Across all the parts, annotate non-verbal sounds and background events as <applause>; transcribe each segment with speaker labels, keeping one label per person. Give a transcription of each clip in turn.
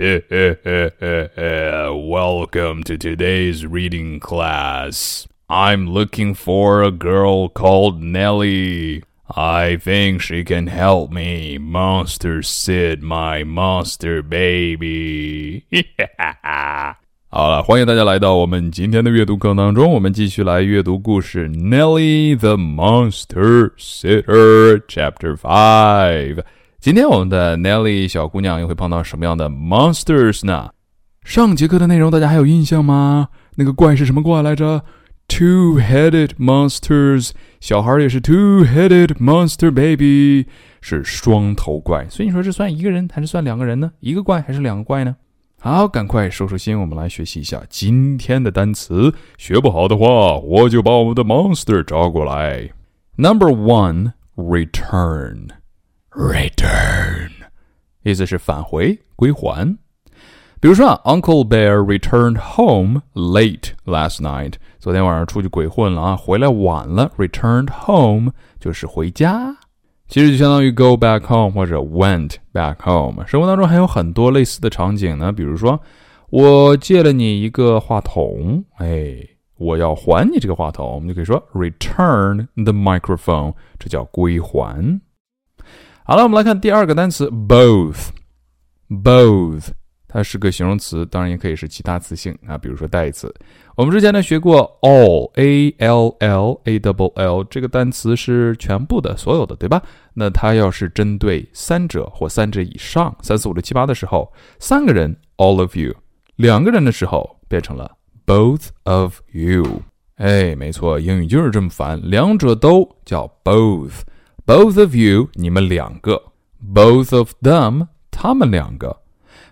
Speaker 1: <laughs> Welcome to today's reading class. I'm looking for a girl called Nelly. I think she can help me, Monster Sid, my monster baby. <laughs> 好了，欢迎大家来到我们今天的阅读课当中，我们继续来阅读故事《Nelly the Monster Sitter》Chapter Five。今天我们的 Nelly 小姑娘又会碰到什么样的 monsters 呢？上节课的内容大家还有印象吗？那个怪是什么怪来着？Two-headed monsters，小孩也是 two-headed monster baby，是双头怪。所以你说这算一个人还是算两个人呢？一个怪还是两个怪呢？好，赶快收收心，我们来学习一下今天的单词。学不好的话，我就把我们的 monster 找过来。Number one，return return, 意思是返回、归还。比如说啊，Uncle Bear returned home late last night。昨天晚上出去鬼混了啊，回来晚了。Returned home 就是回家。其实就相当于 go back home 或者 went back home。生活当中还有很多类似的场景呢，比如说我借了你一个话筒，哎，我要还你这个话筒，我们就可以说 return the microphone，这叫归还。好了，我们来看第二个单词 both，both。它是个形容词，当然也可以是其他词性啊，比如说代词。我们之前呢学过 all，a l l a double l 这个单词是全部的、所有的，对吧？那它要是针对三者或三者以上，三四五六七八的时候，三个人 all of you，两个人的时候变成了 both of you。哎，没错，英语就是这么烦，两者都叫 both Both of you，你们两个；both of them，他们两个。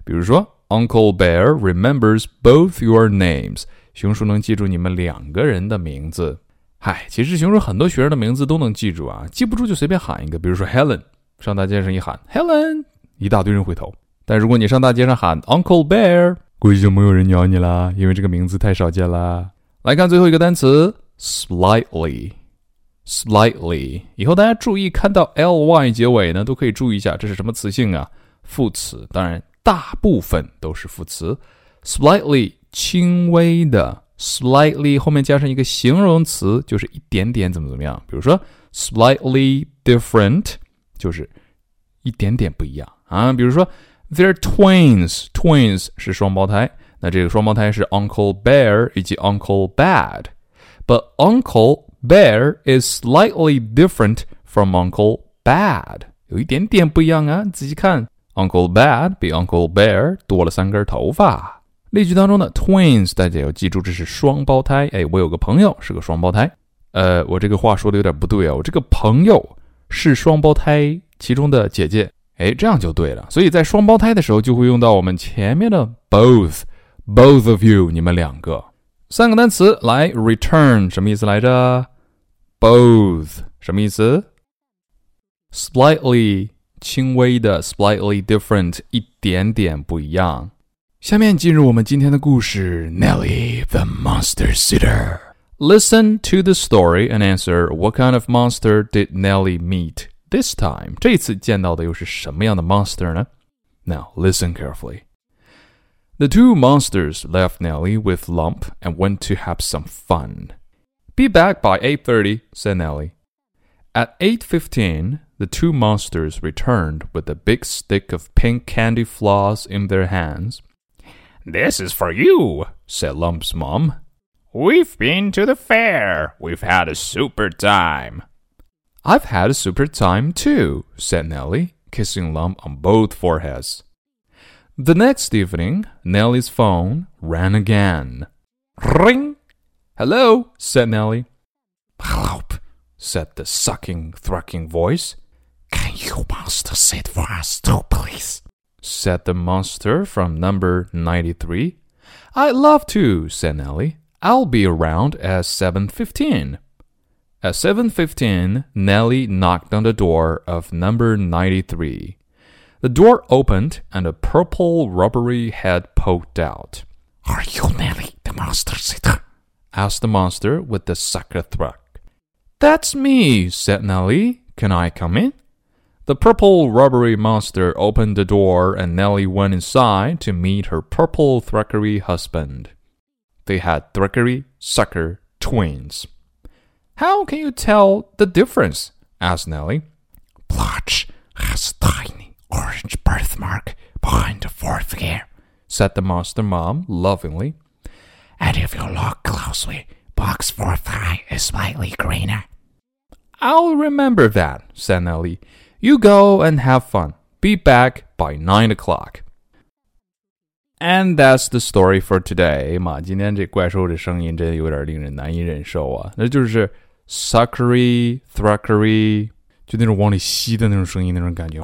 Speaker 1: 比如说，Uncle Bear remembers both your names。熊叔能记住你们两个人的名字。嗨，其实熊叔很多学生的名字都能记住啊，记不住就随便喊一个。比如说 Helen，上大街上一喊 Helen，一大堆人回头。但如果你上大街上喊 Uncle Bear，估计就没有人鸟你啦，因为这个名字太少见啦。来看最后一个单词，slightly slightly。以后大家注意看到 ly 结尾呢，都可以注意一下这是什么词性啊？副词，当然大部分都是副词。slightly 轻微的，slightly 后面加上一个形容词，就是一点点怎么怎么样。比如说 slightly different 就是一点点不一样啊。比如说 they're twins，twins 是双胞胎。那这个双胞胎是 Uncle Bear 以及 Uncle Bad，but Uncle Bear is slightly different from Uncle Bad，有一点点不一样啊，仔细看。Uncle Bad 比 Uncle Bear 多了三根头发。例句当中的 twins，大家要记住这是双胞胎。哎，我有个朋友是个双胞胎。呃，我这个话说的有点不对啊，我这个朋友是双胞胎其中的姐姐。哎，这样就对了。所以在双胞胎的时候就会用到我们前面的 both，both of you，你们两个。三个单词来，return 什么意思来着？both 什么意思？slightly。轻微的 slightly different 一点点不一样。下面进入我们今天的故事，Nelly the Monster Sitter。Listen to the story and answer what kind of monster did Nelly meet this time？这次见到的又是什么样的 monster 呢？Now listen carefully. The two monsters left Nelly with Lump and went to have some fun. Be back by 8:30, said Nelly. At 8:15, the two monsters returned with a big stick of pink candy floss in their hands.
Speaker 2: This is for you, said Lump's mom. We've been to the fair. We've had a super time.
Speaker 1: I've had a super time too, said Nelly, kissing Lump on both foreheads. The next evening, Nelly's phone rang again.
Speaker 2: Ring!
Speaker 1: Hello, said Nelly. Hello, said the sucking, thwucking voice.
Speaker 3: Can you monster sit for us too, please?
Speaker 1: said the monster from number 93. I'd love to, said Nelly. I'll be around at 7.15. At 7.15, Nelly knocked on the door of number 93. The door opened and a purple rubbery head poked out.
Speaker 3: Are you Nelly, the monster sitter?
Speaker 1: asked the monster with the sucker thwuck. That's me, said Nelly. Can I come in? The purple rubbery monster opened the door and Nelly went inside to meet her purple thwuckery husband. They had thwuckery sucker twins. How can you tell the difference? asked Nelly.
Speaker 3: Blotch has tiny orange birthmark behind the fourth ear,
Speaker 1: said the monster mom lovingly.
Speaker 3: And if you look closely, Bog's fourth eye is slightly greener.
Speaker 1: I'll remember that, said Nelly. You go and have fun. Be back by 9 o'clock. And that's the story for today. 嘛，今天这怪兽的声音真的有点令人难以忍受啊！那就是 suckery, thruckery, 就那种往里吸的那种声音，那种感觉。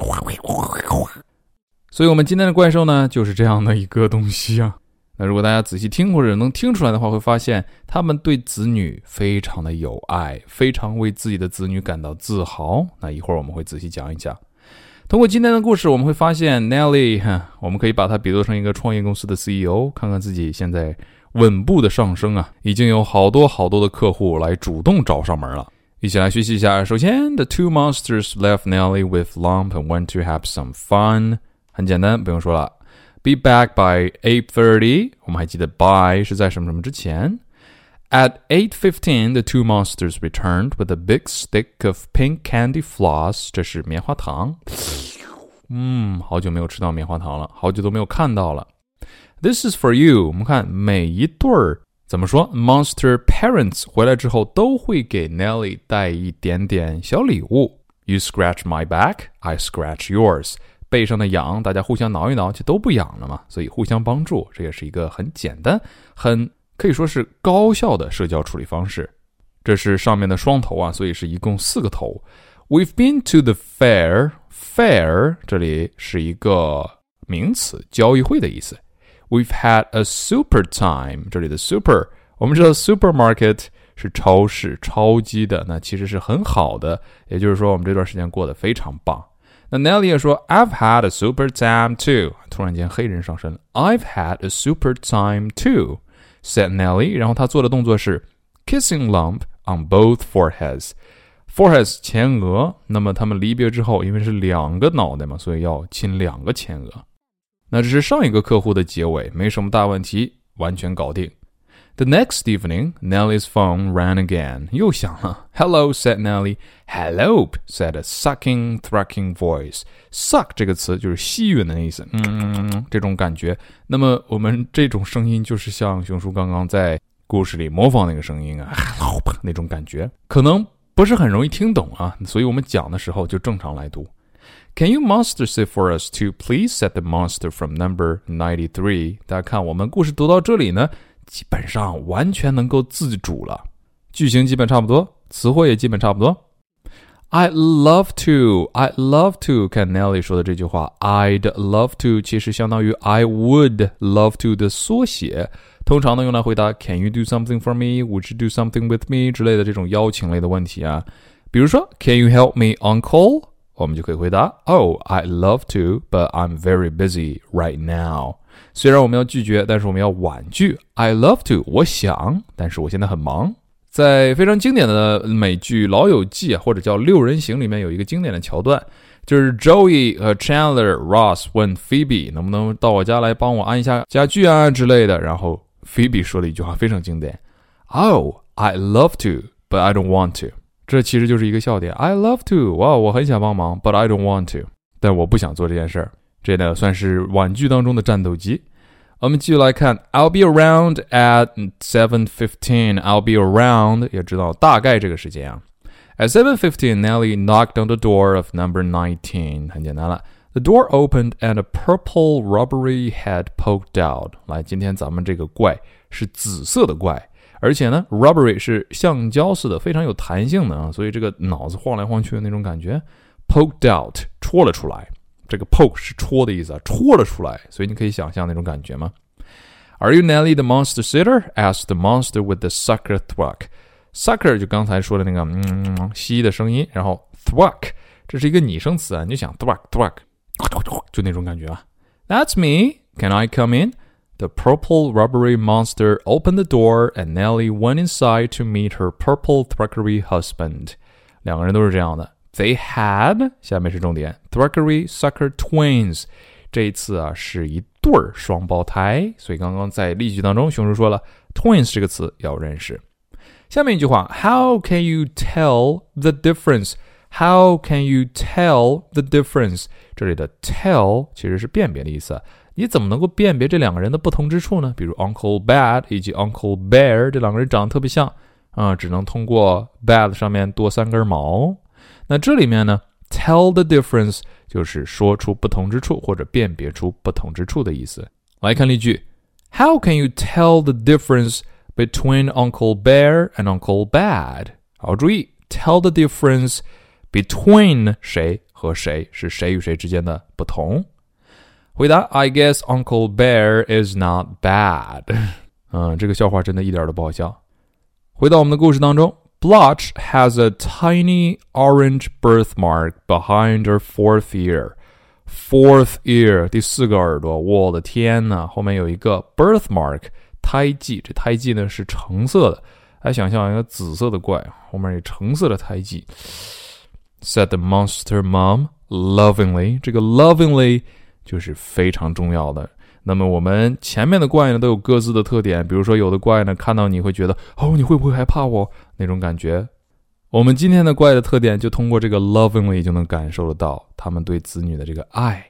Speaker 1: 所以，我们今天的怪兽呢，就是这样的一个东西啊。<laughs> 那如果大家仔细听或者能听出来的话，会发现他们对子女非常的有爱，非常为自己的子女感到自豪。那一会儿我们会仔细讲一讲。通过今天的故事，我们会发现 Nelly，哈，我们可以把它比作成一个创业公司的 CEO，看看自己现在稳步的上升啊，已经有好多好多的客户来主动找上门了。一起来学习一下。首先，the two monsters left Nelly with Lump and went to have some fun。很简单，不用说了。Be back by eight thirty。我们还记得 by 是在什么什么之前。At 8:15, the two monsters returned with a big stick of pink candy floss. 这是棉花糖。嗯，好久没有吃到棉花糖了，好久都没有看到了。This is for you. 我们看每一对儿怎么说，Monster parents 回来之后都会给 Nelly 带一点点小礼物。You scratch my back, I scratch yours。背上的痒，大家互相挠一挠，就都不痒了嘛。所以互相帮助，这也是一个很简单、很可以说是高效的社交处理方式。这是上面的双头啊，所以是一共四个头。We've been to the fair. Fair 这里是一个名词，交易会的意思。We've had a super time。这里的 super，我们知道 supermarket 是超市、超级的，那其实是很好的。也就是说，我们这段时间过得非常棒。那 Nelly 也说，I've had a super time too。突然间黑人上身了，I've had a super time too，said Nelly。然后他做的动作是 kissing Lump on both foreheads。foreheads 前额，那么他们离别之后，因为是两个脑袋嘛，所以要亲两个前额。 那这是上一个客户的结尾，没什么大问题，完全搞定。The next evening, Nellie's phone rang again. 又响了。Hello, said Nellie. Hello, said a sucking, thrucking voice. Suck 这个词就是吸吮的意思，嗯，这种感觉。那么我们这种声音就是像熊叔刚刚在故事里模仿那个声音啊，<laughs> 那种感觉，可能不是很容易听懂啊，所以我们讲的时候就正常来读。Can you monster sit for us too, please? said the monster from number ninety-three. 大家看，我们故事读到这里呢。基本上完全能够自主了，句型基本差不多，词汇也基本差不多。I'd love to, I'd love to。看 Nelly 说的这句话，I'd love to 其实相当于 I would love to 的缩写，通常呢用来回答 Can you do something for me? Would you do something with me 之类的这种邀请类的问题啊。比如说 Can you help me, Uncle？ 我们就可以回答 Oh, I love to, but I'm very busy right now。虽然我们要拒绝，但是我们要婉拒。I love to，我想，但是我现在很忙。在非常经典的美剧《老友记》，或者叫《六人行》里面有一个经典的桥段，就是 Joey 和 Chandler Ross 问 Phoebe 能不能到我家来帮我安一下家具啊之类的，然后 Phoebe 说了一句话非常经典：“Oh, I love to, but I don't want to。”这其实就是一个笑点。I love to，哇，我很想帮忙，but I don't want to，但我不想做这件事儿。这呢算是婉拒当中的战斗机。我们继续来看，I'll be around at seven fifteen. I'll be around，也知道大概这个时间啊。At seven fifteen, Nelly knocked on the door of number nineteen. 很简单了。The door opened and a purple rubbery head poked out. 来，今天咱们这个怪是紫色的怪。而且呢，rubbery 是橡胶似的，非常有弹性的啊，所以这个脑子晃来晃去的那种感觉，poked out 戳了出来。这个 poke 是戳的意思啊，戳了出来，所以你可以想象那种感觉吗？Are you Nelly the monster sitter? asked the monster with the sucker thwack. Sucker 就刚才说的那个嗯吸的声音，然后 thwack 这是一个拟声词啊，你就想 thwack thwack 就那种感觉啊。That's me. Can I come in? The purple rubbery monster opened the door and Nelly went inside to meet her purple threakery husband. 两个人都是这样的。They had 下面是重点，threakery sucker twins。这一次啊是一对儿双胞胎，所以刚刚在例句当中，熊叔说了 twins How can you tell the difference? How can you tell the difference？这里的 tell 其实是辨别的意思，你怎么能够辨别这两个人的不同之处呢？比如 Uncle Bad 以及 Uncle Bear 这两个人长得特别像啊，只能通过 Bad 上面多三根毛。那这里面呢，tell the difference 就是说出不同之处或者辨别出不同之处的意思。来看例句：How can you tell the difference between Uncle Bear and Uncle Bad？好，注意 tell the difference between 谁和谁是谁与谁之间的不同。 回答：I guess Uncle Bear is not bad。嗯，这个笑话真的一点都不好笑。回到我们的故事当中。Blotch has <laughs> a tiny orange birthmark behind her fourth ear. Fourth ear，第四个耳朵，我的天呐！后面有一个 birthmark，胎记。这胎记呢是橙色的，来想象一个紫色的怪，后面有橙色的胎记。Said the monster mom lovingly，这个 lovingly 就是非常重要的。那么我们前面的怪呢都有各自的特点，比如说有的怪呢看到你会觉得哦你会不会害怕我那种感觉。我们今天的怪的特点就通过这个 lovingly 就能感受得到他们对子女的这个爱。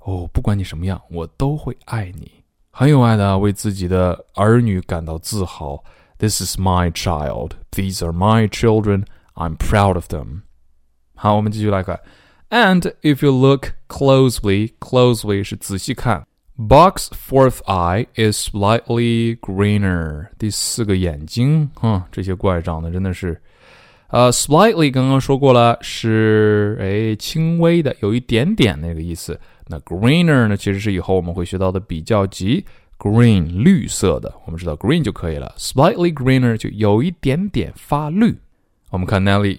Speaker 1: 哦，不管你什么样，我都会爱你，很有爱的为自己的儿女感到自豪。This is my child. These are my children. I'm proud of them. 好，我们继续来看。And if you look closely, closely 是仔细看。Box fourth eye is slightly greener。第四个眼睛，哈，这些怪长得真的是，呃，slightly 刚刚说过了，是哎轻微的，有一点点那个意思。那 greener 呢，其实是以后我们会学到的比较级，green 绿色的，我们知道 green 就可以了。Slightly greener 就有一点点发绿。我们看 Nelly。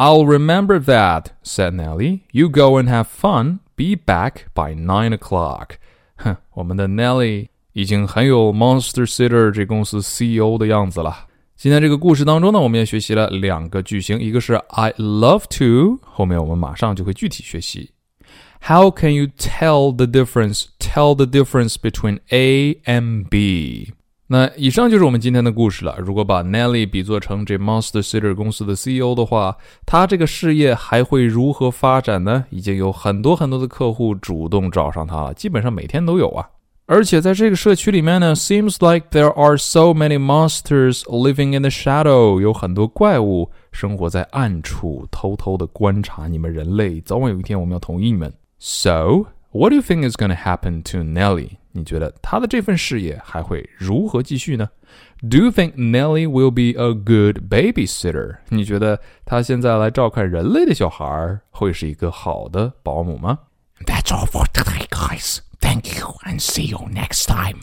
Speaker 1: I'll remember that, said Nelly. You go and have fun. Be back by nine o'clock. <laughs> 哼，我们的 Nelly 已经很有的样子了。今天这个故事当中呢，我们也学习了两个句型，一个是 I love to，后面我们马上就会具体学习。How can you tell the difference? Tell the difference between A and B. 那以上就是我们今天的故事了。如果把 Nelly 比作成这 Monster Sitter 公司的 CEO 的话，他这个事业还会如何发展呢？已经有很多很多的客户主动找上他了，基本上每天都有啊。而且在这个社区里面呢，seems like there are so many monsters living in the shadow，有很多怪物生活在暗处，偷偷的观察你们人类。早晚有一天，我们要统一你们。So what do you think is going to happen to Nelly？你觉得他的这份事业还会如何继续呢？Do you think Nelly will be a good babysitter？你觉得他现在来照看人类的小孩会是一个好的保姆吗？
Speaker 3: That's all for today, guys. Thank you and see you next time.